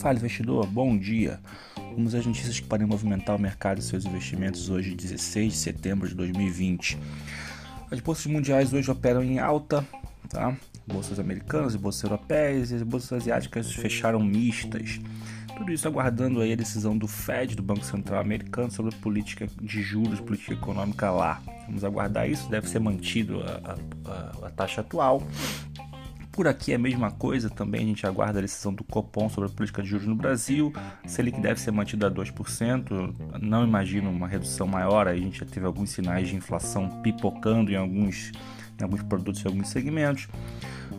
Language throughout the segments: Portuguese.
Fala investidor, bom dia. Vamos às notícias que podem movimentar o mercado e seus investimentos hoje, 16 de setembro de 2020. As bolsas mundiais hoje operam em alta, tá? Bolsas americanas bolsas europeias e as bolsas asiáticas fecharam mistas. Tudo isso aguardando aí a decisão do Fed, do Banco Central Americano, sobre a política de juros, política econômica lá. Vamos aguardar isso, deve ser mantido a, a, a taxa atual por aqui é a mesma coisa, também a gente aguarda a decisão do Copom sobre a política de juros no Brasil. Selic deve ser mantida a 2%, não imagino uma redução maior, a gente já teve alguns sinais de inflação pipocando em alguns, em alguns produtos e alguns segmentos.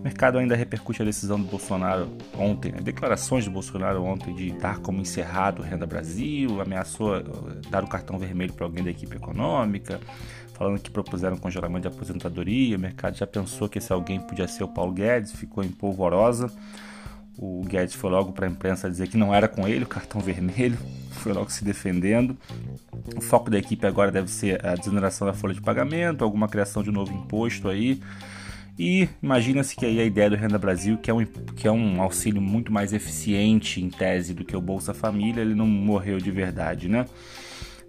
O mercado ainda repercute a decisão do Bolsonaro ontem, né? declarações do Bolsonaro ontem de dar como encerrado o Renda Brasil, ameaçou eh, dar o cartão vermelho para alguém da equipe econômica, falando que propuseram congelamento de aposentadoria. O mercado já pensou que esse alguém podia ser o Paulo Guedes, ficou em polvorosa. O Guedes foi logo para a imprensa dizer que não era com ele o cartão vermelho, foi logo se defendendo. O foco da equipe agora deve ser a desoneração da folha de pagamento, alguma criação de novo imposto aí. E imagina-se que aí a ideia do Renda Brasil, que é, um, que é um auxílio muito mais eficiente em tese do que o Bolsa Família, ele não morreu de verdade, né?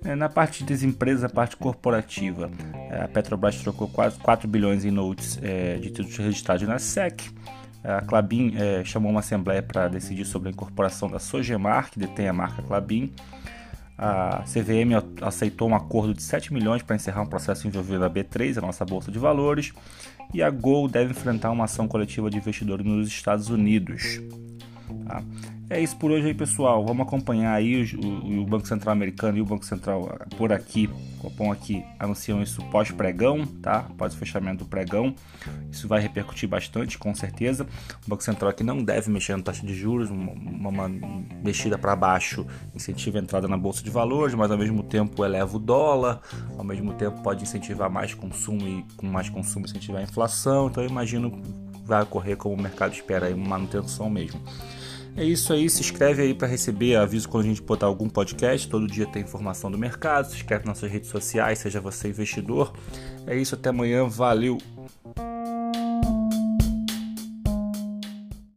É, na parte de desempresa, a parte corporativa, é, a Petrobras trocou quase 4 bilhões em notes é, de títulos registrados na SEC. A Clabin é, chamou uma assembleia para decidir sobre a incorporação da Sogemar, que detém a marca Clabin. A CVM aceitou um acordo de 7 milhões para encerrar um processo envolvendo a B3, a nossa bolsa de valores, e a Gol deve enfrentar uma ação coletiva de investidores nos Estados Unidos. Tá? É isso por hoje aí, pessoal. Vamos acompanhar aí o, o, o, Banco Central americano e o Banco Central por aqui, Copom aqui, anunciam isso pós-pregão, tá? Após o fechamento do pregão. Isso vai repercutir bastante, com certeza. O Banco Central aqui não deve mexer na taxa de juros, uma, uma mexida para baixo incentiva a entrada na bolsa de valores, mas ao mesmo tempo eleva o dólar, ao mesmo tempo pode incentivar mais consumo e com mais consumo incentivar a inflação. Então eu imagino vai ocorrer como o mercado espera aí, uma manutenção mesmo. É isso aí, se inscreve aí para receber aviso quando a gente botar algum podcast. Todo dia tem informação do mercado. Se inscreve nas nossas redes sociais, seja você investidor. É isso, até amanhã. Valeu!